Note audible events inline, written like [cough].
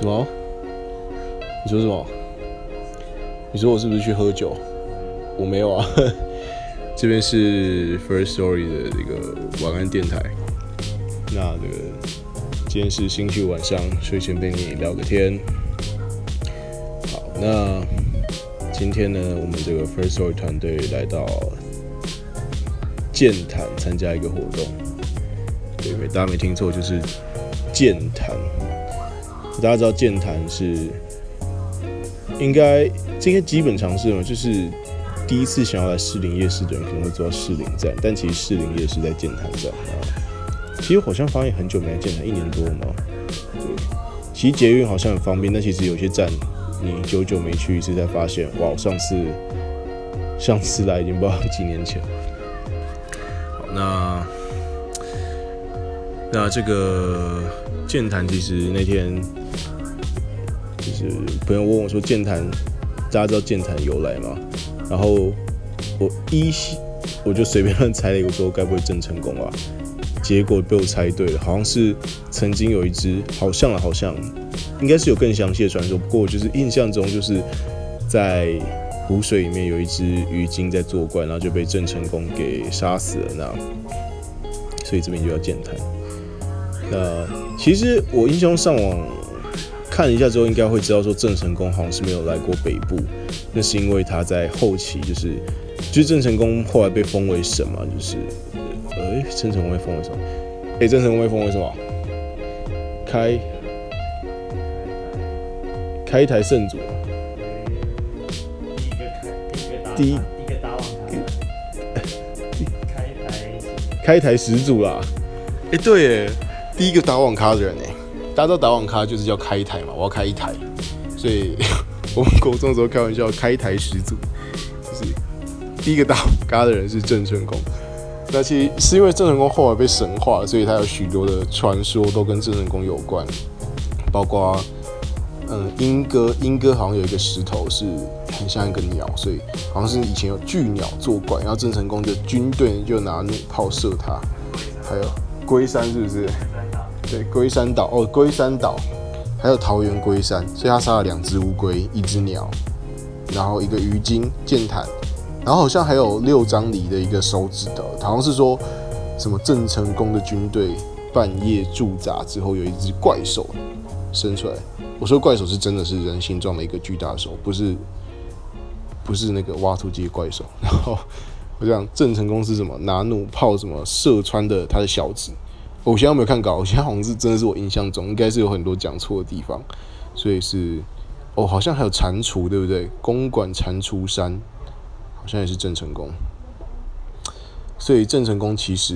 什么？你说什么？你说我是不是去喝酒？我没有啊。[laughs] 这边是 First Story 的这个晚安电台。那这个今天是星期五晚上，睡前陪你聊个天。好，那今天呢，我们这个 First Story 团队来到健谈参加一个活动。对，大家没听错，就是健谈。大家知道健谈是应该这些基本常识嘛？就是第一次想要来士林夜市的人可能会坐到士林站，但其实士林夜市在健谈站啊。其实好像发现很久没来健谈，一年多嘛。对，其实捷运好像很方便，但其实有些站你久久没去一次，才发现哇，上次上次来已经不知道几年前。好，那那这个健谈其实那天。就是朋友问我说：“健谈，大家知道健谈由来吗？”然后我依稀我就随便乱猜了一个，说该不会郑成功啊？结果被我猜对了，好像是曾经有一只，好像啊，好像应该是有更详细的传说。不过就是印象中就是在湖水里面有一只鱼精在作怪，然后就被郑成功给杀死了。那所以这边就要健谈。那其实我英雄上网。看了一下之后，应该会知道说郑成功好像是没有来过北部，那是因为他在后期就是，就是郑成功后来被封为什么？就是，哎，郑成功被封为什么？哎，郑成功被封为什么？开开台圣主，第一个打网 [laughs] 开台开台始祖啦！哎，对，哎，第一个打网咖的人哎。大家都打网咖就是叫开一台嘛，我要开一台，所以 [laughs] 我们国中的时候开玩笑，开台始祖就是第一个打网咖的人是郑成功。那其实是因为郑成功后来被神化，所以他有许多的传说都跟郑成功有关，包括嗯鹰哥，鹰哥好像有一个石头是很像一个鸟，所以好像是以前有巨鸟作怪，然后郑成功的军队就拿弩炮射他。还有龟山是不是？对，龟山岛哦，龟山岛，还有桃园龟山，所以他杀了两只乌龟，一只鸟，然后一个鱼精剑坦，然后好像还有六张犁的一个手指的，好像是说什么郑成功的军队半夜驻扎之后，有一只怪兽伸出来。我说怪兽是真的是人形状的一个巨大手，不是不是那个挖土机怪兽。[laughs] 然后我讲郑成功是什么拿弩炮什么射穿的他的小指。我现在没有看稿，我现在好像是真的是我印象中应该是有很多讲错的地方，所以是哦，好像还有蟾蜍，对不对？公馆蟾蜍山好像也是郑成功，所以郑成功其实。